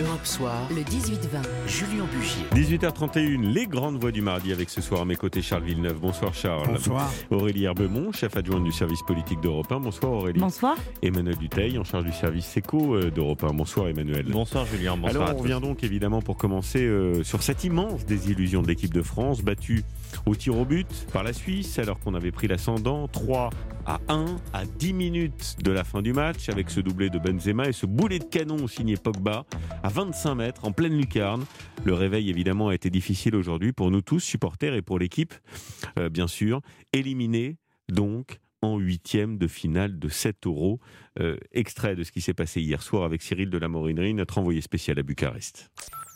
Europe Soir, le 18-20, Julien Bugier. 18h31, les grandes voix du mardi avec ce soir à mes côtés Charles Villeneuve. Bonsoir Charles. Bonsoir. Aurélie Herbemont, chef adjointe du service politique d'Europe 1. Bonsoir Aurélie. Bonsoir. Emmanuel Duteil, en charge du service séco euh, d'Europe 1. Bonsoir Emmanuel. Bonsoir Julien, bonsoir. Alors on revient donc évidemment pour commencer euh, sur cette immense désillusion de l'équipe de France, battue au tir au but par la Suisse alors qu'on avait pris l'ascendant 3 à 1 à 10 minutes de la fin du match avec ce doublé de Benzema et ce boulet de canon signé Pogba à 25 mètres en pleine lucarne. Le réveil évidemment a été difficile aujourd'hui pour nous tous, supporters et pour l'équipe, euh, bien sûr. Éliminé donc en huitième de finale de 7 euros. Euh, extrait de ce qui s'est passé hier soir avec Cyril de la Morinerie, notre envoyé spécial à Bucarest.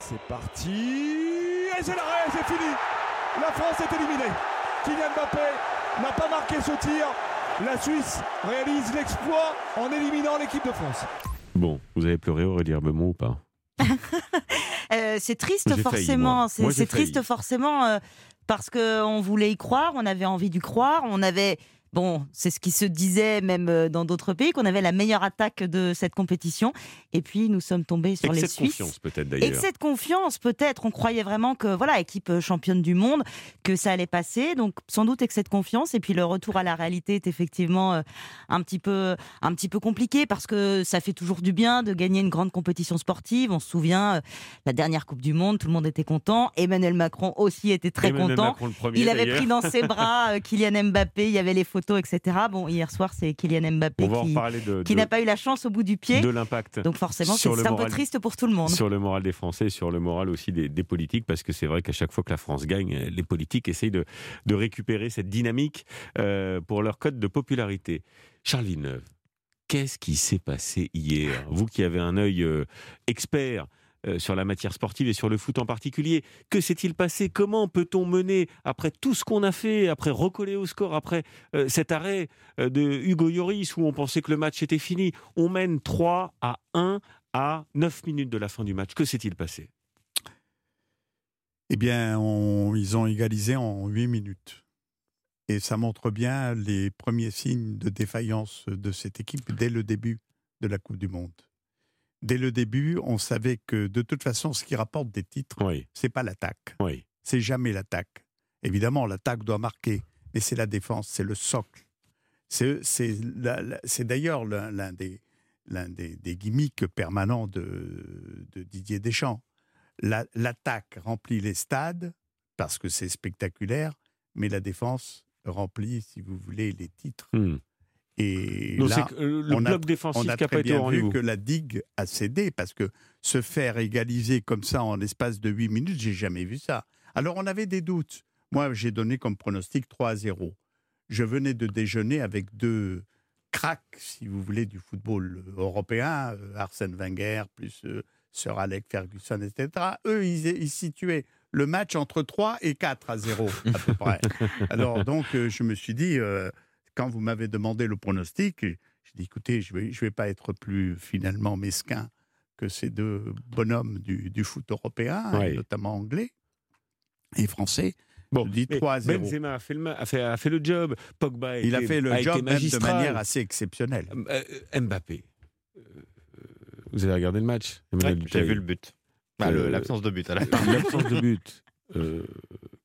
C'est parti Et c'est l'arrêt, c'est fini La France est éliminée Kylian Mbappé n'a pas marqué ce tir. La Suisse réalise l'exploit en éliminant l'équipe de France. Bon, vous avez pleuré Aurélie Herbemont ou pas? Euh, c'est triste forcément. moi. C'est triste forcément euh, parce qu'on voulait y croire, on avait envie d'y croire, on avait. Bon, c'est ce qui se disait même euh, dans d'autres pays, qu'on avait la meilleure attaque de cette compétition. Et puis, nous sommes tombés sur les Excès de Suisses. confiance peut-être Et d'ailleurs. cette confiance, peut-être, on croyait vraiment que, voilà, équipe euh, championne du monde, que ça allait passer. Donc, sans doute excès de confiance. Et puis, le retour à la réalité est effectivement euh, un petit peu, un petit peu compliqué parce que ça fait toujours du bien de gagner une grande compétition sportive. On se souvient, la dernière Coupe du Monde, tout le monde était content. Emmanuel Macron aussi était très Emmanuel content. Macron le premier, Il avait pris dans ses bras Kylian Mbappé, il y avait les photos, etc. Bon, hier soir, c'est Kylian Mbappé qui, reparler de, qui de- n'a pas eu la chance au bout du pied. de l'impact Donc forcément, c'est un peu triste pour tout le monde. sur le moral des Français sur le moral aussi des, des politiques, parce que c'est vrai qu'à chaque fois que la France gagne, les politiques essayent de, de récupérer cette dynamique euh, pour leur code de popularité. Charles Villeneuve, qu'est-ce qui s'est passé hier? Vous qui avez un œil euh, expert euh, sur la matière sportive et sur le foot en particulier, que s'est-il passé? Comment peut-on mener, après tout ce qu'on a fait, après recoller au score, après euh, cet arrêt euh, de Hugo Lloris où on pensait que le match était fini, on mène 3 à 1 à 9 minutes de la fin du match. Que s'est-il passé? Eh bien, ils ont égalisé en 8 minutes. Et ça montre bien les premiers signes de défaillance de cette équipe dès le début de la Coupe du Monde. Dès le début, on savait que de toute façon, ce qui rapporte des titres, Oui, c'est pas l'attaque. oui. C'est jamais l'attaque. Évidemment, l'attaque doit marquer, mais c'est la défense, c'est le socle. C'est d'ailleurs l'un des, des, des gimmicks permanents de, de Didier Deschamps. La- L'attaque remplit les stades parce que c'est spectaculaire, mais la défense remplit, si vous voulez, les titres. Hmm. Et Donc là, euh, le on a- bloc défensif on a n'a pas très été au bien vu que la digue a cédé parce que se faire égaliser comme ça en l'espace de 8 minutes, j'ai jamais vu ça. Alors on avait des doutes. Moi, j'ai donné comme pronostic 3 à 0. Je venais de déjeuner avec deux cracks, si vous voulez, du football européen, euh, Arsène Wenger plus euh, Sir Alex Ferguson, etc. Eux, ils, ils situaient le match entre 3 et 4 à 0, à peu près. Alors donc, euh, je me suis dit, euh, quand vous m'avez demandé le pronostic, j'ai dit, écoutez, je ne vais, je vais pas être plus finalement mesquin que ces deux bonhommes du, du foot européen, Ouais. et notamment anglais et français. Bon, je dis mais 3 à 0. Benzema a fait, le, ma- a, fait, a fait le job. Pogba a Il a fait le a job même de manière assez exceptionnelle. Euh, euh, Mbappé. Euh, vous avez regardé le match Ouais, J'ai vu le but. Bah, Euh, L'absence de but à la fin. L'absence de but. Euh,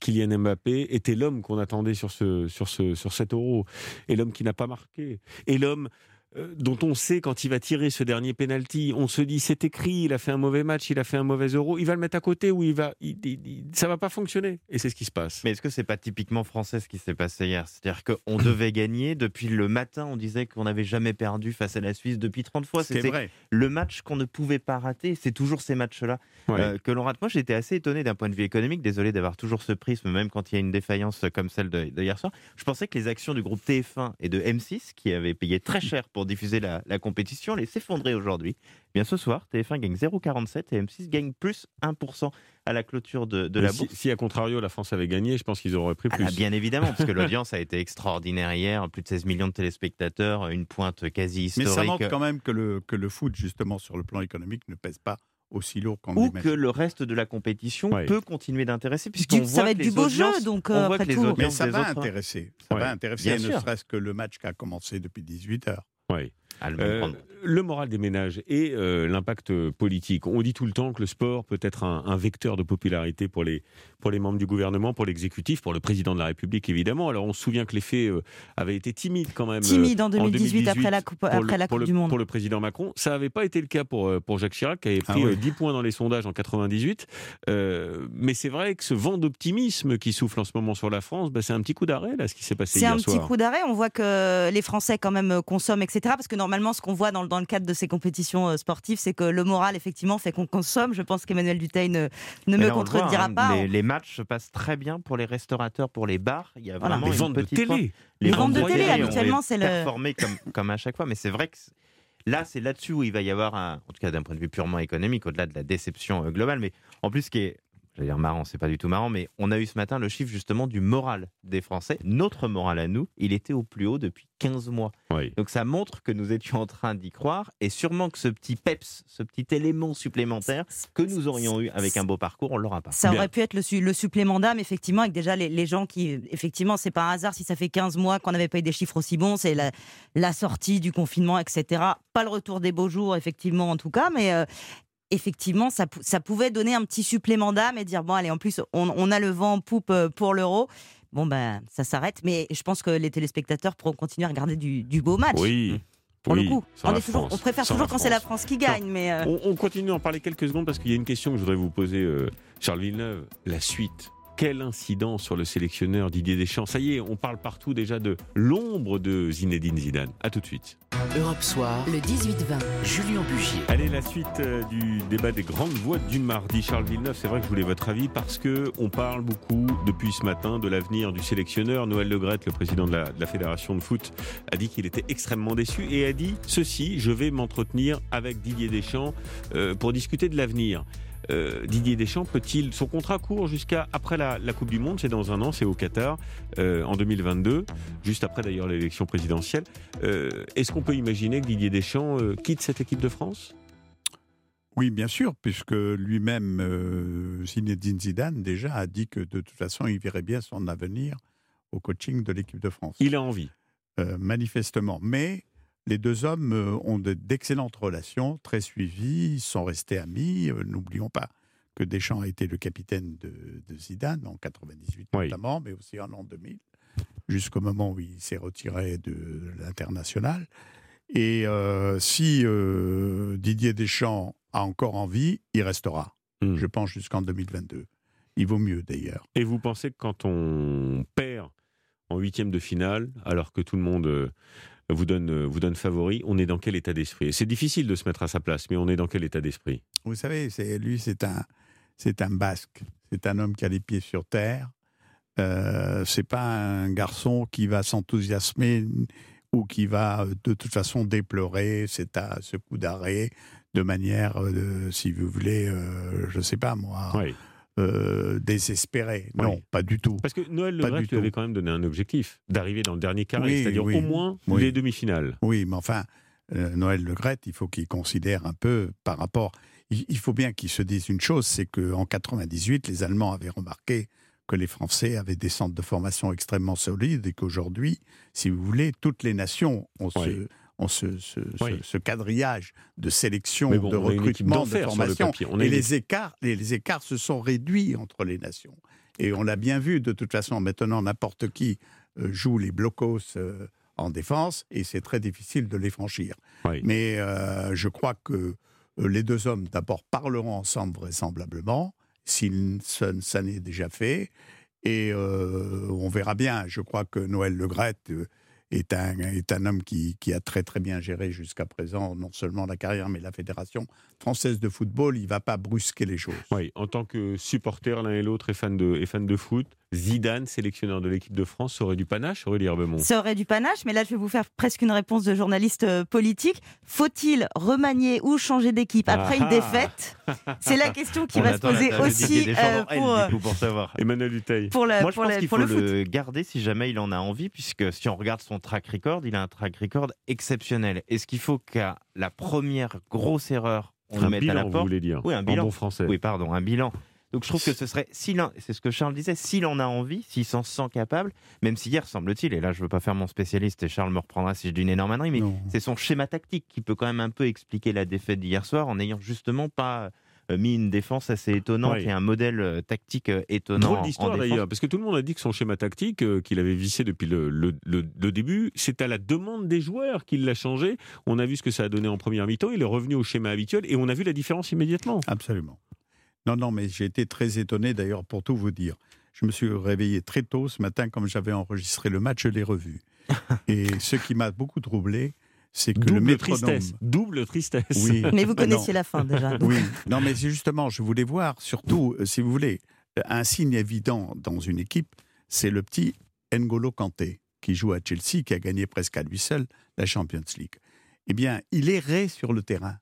Kylian Mbappé était l'homme qu'on attendait sur, ce, sur, ce, sur cet euro. Et l'homme qui n'a pas marqué. Et l'homme euh, dont on sait quand il va tirer ce dernier penalty, on se dit c'est écrit, il a fait un mauvais match, il a fait un mauvais euro, il va le mettre à côté ou il va, il, il- il- ça va pas fonctionner. Et c'est ce qui se passe. Mais est-ce que c'est pas typiquement français ce qui s'est passé hier? C'est-à-dire qu'on devait gagner. Depuis le matin, on disait qu'on n'avait jamais perdu face à la Suisse depuis 30 fois. C'est C'était vrai. le match qu'on ne pouvait pas rater. C'est toujours ces matchs-là Ouais. euh, que l'on rate. Moi, j'étais assez étonné d'un point de vue économique. Désolé d'avoir toujours ce prisme, même quand il y a une défaillance comme celle de, de hier soir. Je pensais que les actions du groupe TF1 et de M6, qui avaient payé très cher pour diffuser la, la compétition, allaient s'effondrer aujourd'hui. Eh Bien ce soir, TF1 gagne 0,47 et M6 gagne plus 1% à la clôture de, de Mais la si, bourse. si, à contrario la France avait gagné, je pense qu'ils auraient pris Ah plus. là, bien évidemment, parce que l'audience a été extraordinaire hier, plus de 16 millions de téléspectateurs, une pointe quasi Mais historique. ça montre quand même que le, que le foot, justement, sur le plan économique, ne pèse pas aussi lourd qu'on ou que le reste de la compétition peut continuer d'intéresser, puisqu'on voit ça va être que du les beau jeu, audiences- donc on euh, voit après que les tout. audiences Mais ça des va autres- intéresser. Ça Ouais. va intéresser, Bien ne serait-ce que le match qui a commencé depuis 18 heures. Ouais. Ah, le Euh, le moral des ménages et euh, l'impact politique. On dit tout le temps que le sport peut être un, un vecteur de popularité pour les, pour les membres du gouvernement, pour l'exécutif, pour le président de la République évidemment. Alors on se souvient que l'effet euh, avait été timide quand même. euh, Timide en 2018, après la Coupe, après le, la coupe le- du Monde. pour le président Macron. Ça n'avait pas été le cas pour, pour Jacques Chirac, qui avait Ah pris euh, 10 points dans les sondages en 98. Euh, mais c'est vrai que ce vent d'optimisme qui souffle en ce moment sur la France, bah, c'est un petit coup d'arrêt, là, ce qui s'est passé C'est hier un soir. petit coup d'arrêt. On voit que les Français quand même consomment, etc. Parce que normalement, ce qu'on voit dans, le- dans le cadre de ces compétitions euh, sportives, c'est que le moral, effectivement, fait qu'on consomme. Je pense qu'Emmanuel Duteil ne, me là, voit, contredira hein, pas. Les, les matchs se passent très bien pour les restaurateurs, pour les bars. Il y a Voilà. vraiment Les une ventes de télé. Les Les ventes de télé, habituellement, c'est le- performé comme, comme à chaque fois. Mais c'est vrai que là, c'est là-dessus où il va y avoir, un, en tout cas d'un point de vue purement économique, au-delà de la déception euh, globale. Mais en plus, ce qui est, j'allais dire marrant, c'est pas du tout marrant, mais on a eu ce matin le chiffre justement du moral des Français. Notre moral à nous, il était au plus haut depuis 15 mois. Oui. Donc ça montre que nous étions en train d'y croire et sûrement que ce petit peps, ce petit élément supplémentaire que nous aurions eu avec un beau parcours, on l'aura pas. Ça Bien. aurait pu être le, su- le supplément d'âme, effectivement, avec déjà les, les gens qui, effectivement, c'est pas un hasard si ça fait 15 mois qu'on n'avait pas eu des chiffres aussi bons, c'est la, la sortie du confinement, etc. Pas le retour des beaux jours, effectivement, en tout cas, mais euh, effectivement, ça, pou- ça pouvait donner un petit supplément d'âme et dire, bon, allez, en plus, on, on a le vent en poupe euh, pour l'euro. Bon, ben, ça s'arrête, mais je pense que les téléspectateurs pourront continuer à regarder du, du beau match. Oui. Pour Oui, le coup, on, la est toujours, France. on préfère Sans toujours quand c'est la France. France qui gagne, mais euh, On, on continue d'en parler quelques secondes parce qu'il y a une question que je voudrais vous poser, euh, Charles Villeneuve. La suite. Quel incident sur le sélectionneur Didier Deschamps Ça y est, on parle partout déjà de l'ombre de Zinedine Zidane. À tout de suite. Europe Soir, le 18-20, Julien Bugier. Allez, la suite euh, du débat des grandes voix du mardi. Charles Villeneuve, c'est vrai que je voulais votre avis parce que on parle beaucoup depuis ce matin de l'avenir du sélectionneur. Noël Legrette, le président de la, de la fédération de foot, a dit qu'il était extrêmement déçu et a dit ceci je vais m'entretenir avec Didier Deschamps euh, pour discuter de l'avenir. Euh, Didier Deschamps peut-il son contrat court jusqu'à après la, la Coupe du Monde, c'est dans un an, c'est au Qatar euh, en 2022, juste après d'ailleurs l'élection présidentielle. Euh, Est-ce qu'on peut imaginer que Didier Deschamps euh, quitte cette équipe de France? Oui, bien sûr, puisque lui-même, Zinedine Zidane, déjà a dit que de toute façon, il verrait bien son avenir au coaching de l'équipe de France. Il a envie. Manifestement. Mais les deux hommes euh, ont de- d'excellentes relations, très suivies, ils sont restés amis. Euh, N'oublions pas que Deschamps a été le capitaine de, de Zidane en 98 Oui. notamment, mais aussi en l'an 2000, jusqu'au moment où il s'est retiré de l'international. Et euh, si euh, Didier Deschamps a encore envie, il restera, Hmm. je pense, jusqu'en 2022. Il vaut mieux d'ailleurs. Et vous pensez que quand on perd en huitième de finale, alors que tout le monde vous donne, euh, vous donne favori, on est dans quel état d'esprit? C'est difficile de se mettre à sa place, mais on est dans quel état d'esprit? Vous savez, c'est lui, c'est un, c'est un basque. C'est un homme qui a les pieds sur terre. Euh, c'est pas un garçon qui va s'enthousiasmer ou qui va euh, de toute façon déplorer c'est à ce coup d'arrêt de manière, euh, si vous voulez, euh, je sais pas moi, Oui. Euh, désespérée. Non, Oui. pas du tout. Parce que Noël Le lui avait tout. quand même donné un objectif, d'arriver dans le dernier carré, Oui, c'est-à-dire oui. au moins les demi-finales. Oui, mais enfin, euh, Noël Le Graët, il faut qu'il considère un peu par rapport. Il, il faut bien qu'il se dise une chose, c'est qu'en 98, les Allemands avaient remarqué que les Français avaient des centres de formation extrêmement solides et qu'aujourd'hui, si vous voulez, toutes les nations ont Oui. ce, ont ce, ce- ce- Oui. ce quadrillage de sélection, bon, de recrutement, de le formation. On Et une les écarts, les, les écarts se sont réduits entre les nations. Et on l'a bien vu, de toute façon, maintenant, n'importe qui euh, joue les blocos euh, en défense et c'est très difficile de les franchir. Oui. Mais euh, je crois que les deux hommes, d'abord, parleront ensemble vraisemblablement, si ça, n'est déjà fait. Et euh, on verra bien. Je crois que Noël Le euh, est un, est un homme qui, qui a très très bien géré jusqu'à présent non seulement la carrière, mais la Fédération française de football. Il ne va pas brusquer les choses. Oui, en tant que supporter l'un et l'autre et fan de, et fan de foot, Zidane, sélectionneur de l'équipe de France, aurait du panache, aurait Herbemont. Ça aurait du panache, mais là, je vais vous faire presque une réponse de journaliste euh, politique. Faut-il remanier ou changer d'équipe après Ah une défaite? C'est la question qui On va se poser aussi euh, pour, euh, coup, pour savoir. Emmanuel Duteil. pour, la- Moi, je pour pense la- qu'il pour faut le le garder si jamais il en a envie, puisque si on regarde son track record, il a un track record exceptionnel. Est-ce qu'il faut qu'à la première grosse erreur, on le un mette bilan, à la vous voulez dire Oui, un En bilan. bon français. Oui, pardon, un bilan. Donc je trouve que ce serait, c'est ce que Charles disait, s'il en a envie, s'il s'en sent capable, même si hier, semble-t-il, et là je veux pas faire mon spécialiste et Charles me reprendra si je dis une énorme ânerie, mais c'est son schéma tactique qui peut quand même un peu expliquer la défaite d'hier soir en n'ayant justement pas euh, mis une défense assez étonnante et un modèle euh, tactique euh, étonnant. Drôle d'histoire d'ailleurs, parce que tout le monde a dit que son schéma tactique, euh, qu'il avait vissé depuis le, le- le- le début, c'est à la demande des joueurs qu'il l'a changé. On a vu ce que ça a donné en première mi-temps, il est revenu au schéma habituel et on a vu la différence immédiatement. Absolument. Non, non, mais j'ai été très étonné d'ailleurs pour tout vous dire. Je me suis réveillé très tôt ce matin, comme j'avais enregistré le match, je l'ai revu. Et ce qui m'a beaucoup troublé, c'est que le Double métronome. tristesse, double tristesse. Oui. Mais vous Non. connaissiez la fin déjà. donc. Oui, non, mais c'est justement, je voulais voir, surtout, euh, si vous voulez, euh, un signe évident dans une équipe, c'est le petit N'Golo Kanté, qui joue à Chelsea, qui a gagné presque à lui seul la Champions League. Eh bien, il errait sur le terrain.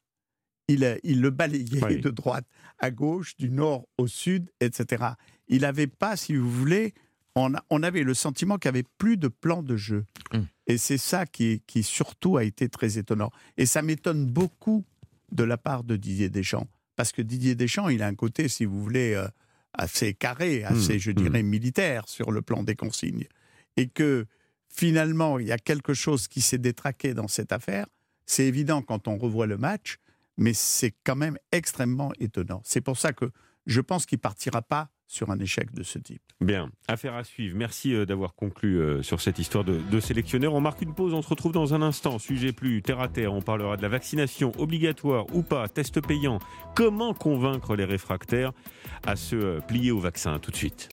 Il, le balayait Oui. de droite à gauche, du nord au sud, etc. Il n'avait pas, si vous voulez, on, a- on avait le sentiment qu'il n'y avait plus de plan de jeu. Mm. Et c'est ça qui, qui surtout a été très étonnant. Et ça m'étonne beaucoup de la part de Didier Deschamps. Parce que Didier Deschamps, il a un côté, si vous voulez, euh, assez carré, assez, Mm, je dirais, militaire sur le plan des consignes. Et que finalement, il y a quelque chose qui s'est détraqué dans cette affaire. C'est évident quand on revoit le match, mais c'est quand même extrêmement étonnant. C'est pour ça que je pense qu'il partira pas sur un échec de ce type. Bien, affaire à suivre. Merci euh, d'avoir conclu euh, sur cette histoire de, de sélectionneur. On marque une pause, on se retrouve dans un instant. Sujet plus terre à terre, on parlera de la vaccination obligatoire ou pas, test payant. Comment convaincre les réfractaires à se euh, plier au vaccin? Tout de suite.